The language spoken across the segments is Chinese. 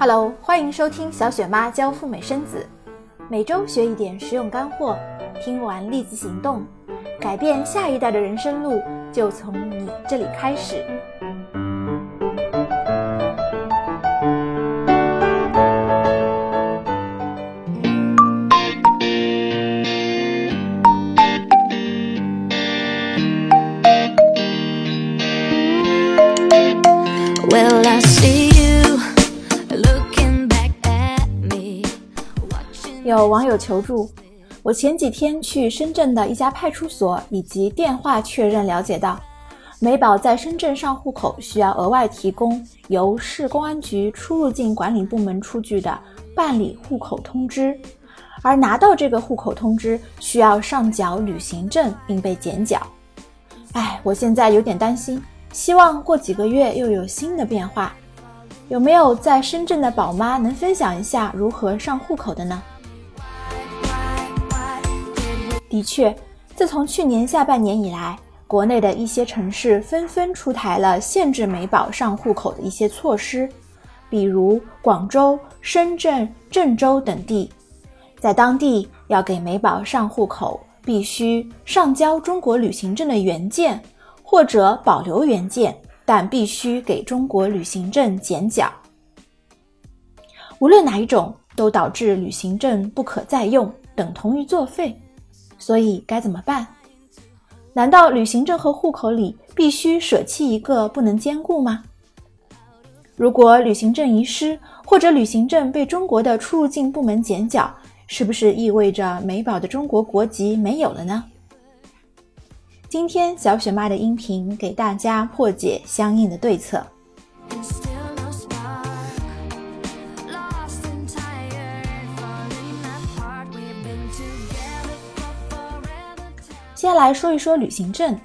Hello，欢迎收听小雪妈教赴美生子，每周学一点实用干货，听完立即行动，改变下一代的人生路就从你这里开始。求助，我前几天去深圳的一家派出所以及电话确认了解到，美宝在深圳上户口需要额外提供由市公安局出入境管理部门出具的办理户口通知，而拿到这个户口通知需要上缴旅行证并被剪缴。哎，我现在有点担心，希望过几个月又有新的变化。有没有在深圳的宝妈能分享一下如何上户口的呢？的确，自从去年下半年以来，国内的一些城市纷纷出台了限制美宝上户口的一些措施，比如广州、深圳、郑州等地，在当地要给美宝上户口，必须上交中国旅行证的原件，或者保留原件，但必须给中国旅行证剪缴。无论哪一种，都导致旅行证不可再用，等同于作废。所以该怎么办？难道旅行证和户口里必须舍弃一个，不能兼顾吗？如果旅行证遗失，或者旅行证被中国的出入境部门剪缴，是不是意味着美宝的中国国籍没有了呢？今天小雪妈的音频给大家破解相应的对策。先来说一说旅行证。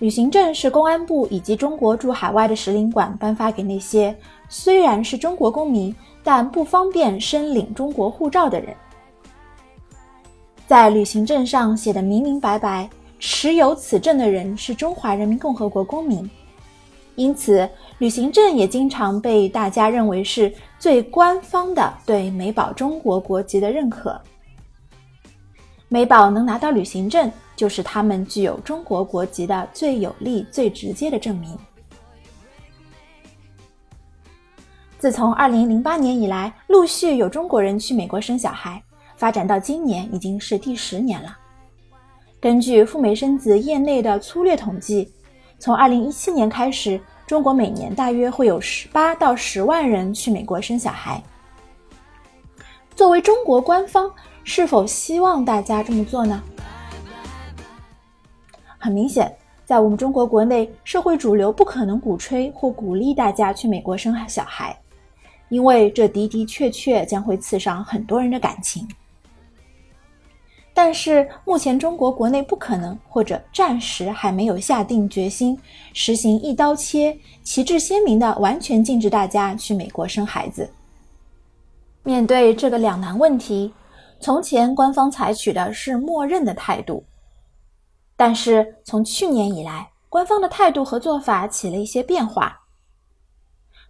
旅行证是公安部以及中国驻海外的使领馆颁发给那些虽然是中国公民，但不方便申领中国护照的人。在旅行证上写的明明白白，持有此证的人是中华人民共和国公民。因此，旅行证也经常被大家认为是最官方的对美宝中国国籍的认可。美宝能拿到旅行证，就是他们具有中国国籍的最有力、最直接的证明。自从2008年以来，陆续有中国人去美国生小孩，发展到今年已经是第十年了。根据赴美生子业内的粗略统计，从2017年开始，中国每年大约会有十八到十万人去美国生小孩。作为中国官方，是否希望大家这么做呢？很明显，在我们中国国内，社会主流不可能鼓吹或鼓励大家去美国生小孩，因为这的的确确将会刺伤很多人的感情。但是目前中国国内不可能，或者暂时还没有下定决心实行一刀切、旗帜鲜明的完全禁止大家去美国生孩子。面对这个两难问题，从前官方采取的是默认的态度，但是从去年以来，官方的态度和做法起了一些变化。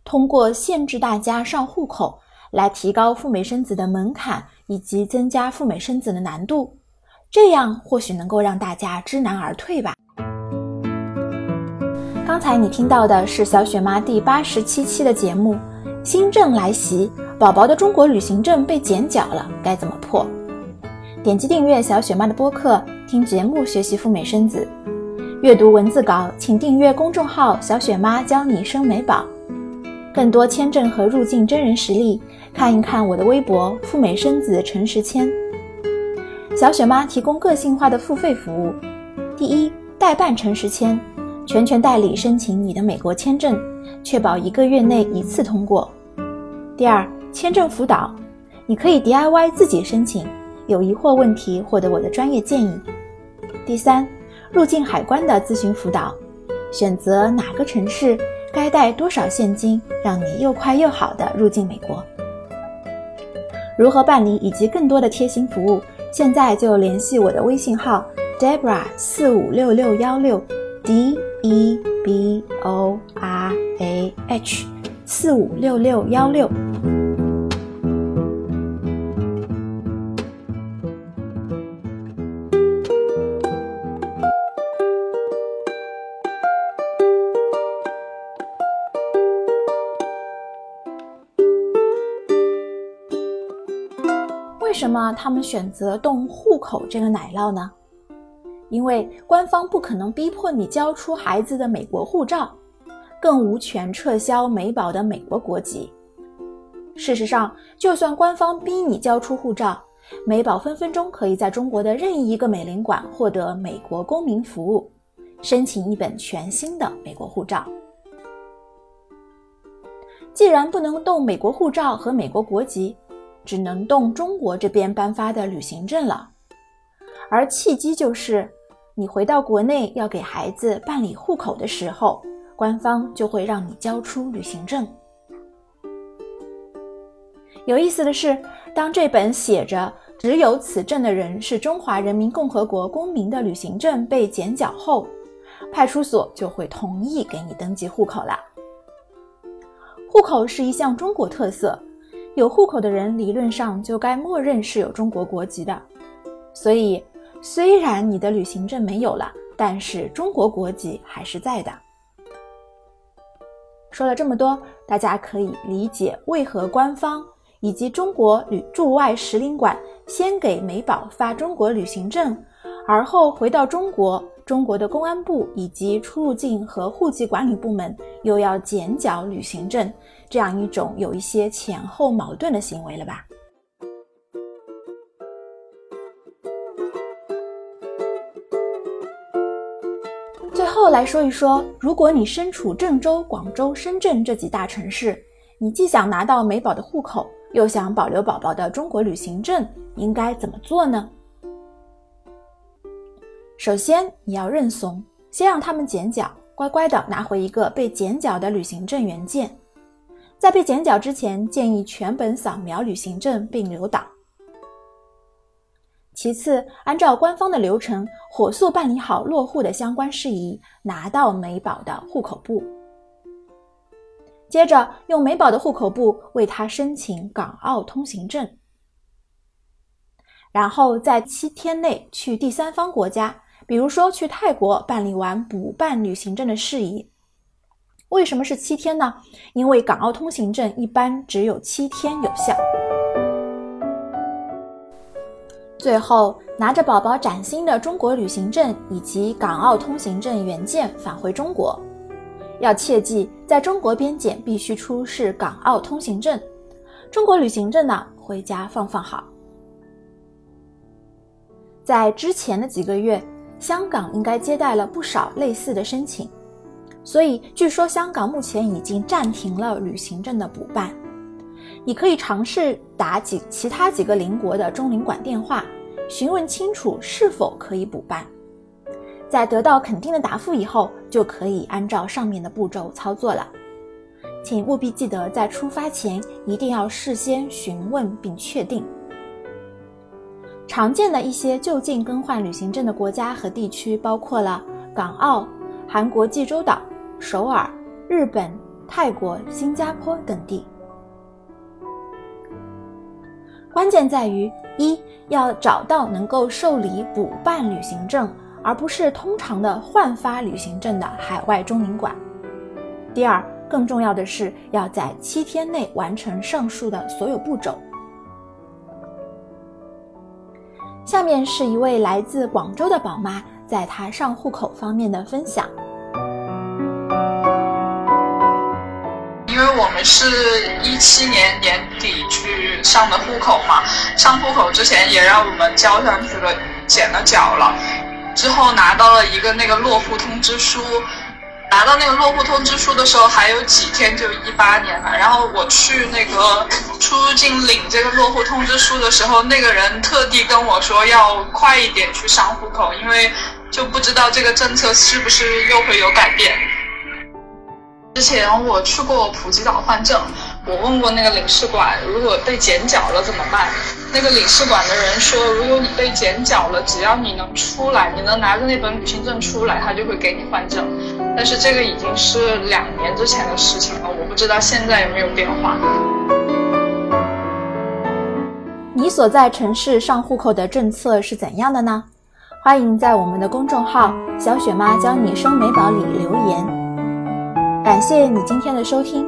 通过限制大家上户口来提高赴美生子的门槛，以及增加赴美生子的难度，这样或许能够让大家知难而退吧。刚才你听到的是小雪妈第八十七期的节目，新政来袭。宝宝的中国旅行证被剪缴了，该怎么破？点击订阅小雪妈的播客，听节目学习赴美生子。阅读文字稿，请订阅公众号“小雪妈教你生美宝”。更多签证和入境真人实例，看一看我的微博“赴美生子陈时谦”。小雪妈提供个性化的付费服务：第一，代办陈时谦，全权代理申请你的美国签证，确保一个月内一次通过；第二，签证辅导，你可以 DIY 自己申请，有疑惑问题获得我的专业建议。第三，入境海关的咨询辅导，选择哪个城市，该带多少现金，让你又快又好的入境美国。如何办理以及更多的贴心服务，现在就联系我的微信号 Debra 四五六六幺六 D E B O R A H 四五六六幺六。为什么他们选择动户口这个奶酪呢？因为官方不可能逼迫你交出孩子的美国护照，更无权撤销美宝的美国国籍。事实上，就算官方逼你交出护照，美宝分分钟可以在中国的任意一个美领馆获得美国公民服务，申请一本全新的美国护照。既然不能动美国护照和美国国籍，只能动中国这边颁发的旅行证了。而契机就是，你回到国内要给孩子办理户口的时候，官方就会让你交出旅行证。有意思的是，当这本写着“只有此证的人是中华人民共和国公民”的旅行证被剪角后，派出所就会同意给你登记户口了。户口是一项中国特色，有户口的人理论上就该默认是有中国国籍的。所以，虽然你的旅行证没有了，但是中国国籍还是在的。说了这么多，大家可以理解为何官方。以及中国旅驻外使领馆先给美宝发中国旅行证，而后回到中国，中国的公安部以及出入境和户籍管理部门又要剪缴旅行证，这样一种有一些前后矛盾的行为了吧？最后来说一说，如果你身处郑州、广州、深圳这几大城市，你既想拿到美宝的户口，又想保留宝宝的中国旅行证，应该怎么做呢？首先，你要认怂，先让他们剪角，乖乖的拿回一个被剪角的旅行证原件。在被剪角之前，建议全本扫描旅行证并留档。其次，按照官方的流程，火速办理好落户的相关事宜，拿到美宝的户口簿。接着用美宝的户口簿为他申请港澳通行证，然后在七天内去第三方国家，比如说去泰国办理完补办旅行证的事宜。为什么是七天呢？因为港澳通行证一般只有七天有效。最后拿着宝宝崭新的中国旅行证以及港澳通行证原件返回中国。要切记，在中国边检必须出示港澳通行证，中国旅行证呢，回家放放好。在之前的几个月，香港应该接待了不少类似的申请，所以据说香港目前已经暂停了旅行证的补办。你可以尝试打几其他几个邻国的中领馆电话，询问清楚是否可以补办。在得到肯定的答复以后，就可以按照上面的步骤操作了。请务必记得在出发前一定要事先询问并确定。常见的一些就近更换旅行证的国家和地区包括了港澳、韩国济州岛、首尔、日本、泰国、新加坡等地。关键在于一要找到能够受理补办旅行证。而不是通常的换发旅行证的海外中领馆。第二，更重要的是要在七天内完成上述的所有步骤。下面是一位来自广州的宝妈在她上户口方面的分享。因为我们是一七年年底去上的户口嘛，上户口之前也让我们交上去了，剪了角了。之后拿到了一个那个落户通知书，拿到那个落户通知书的时候还有几天就一八年了。然后我去那个出入境领这个落户通知书的时候，那个人特地跟我说要快一点去上户口，因为就不知道这个政策是不是又会有改变。之前我去过普吉岛换证，我问过那个领事馆，如果被剪角了怎么办？那个领事馆的人说，如果你被剪角了，只要你能出来，你能拿着那本旅行证出来，他就会给你换证。但是这个已经是两年之前的事情了，我不知道现在有没有变化。你所在城市上户口的政策是怎样的呢？欢迎在我们的公众号“小雪妈教你生美宝”里留言。感谢你今天的收听，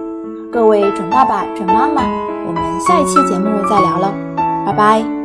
各位准爸爸、准妈妈，我们下一期节目再聊喽，拜拜。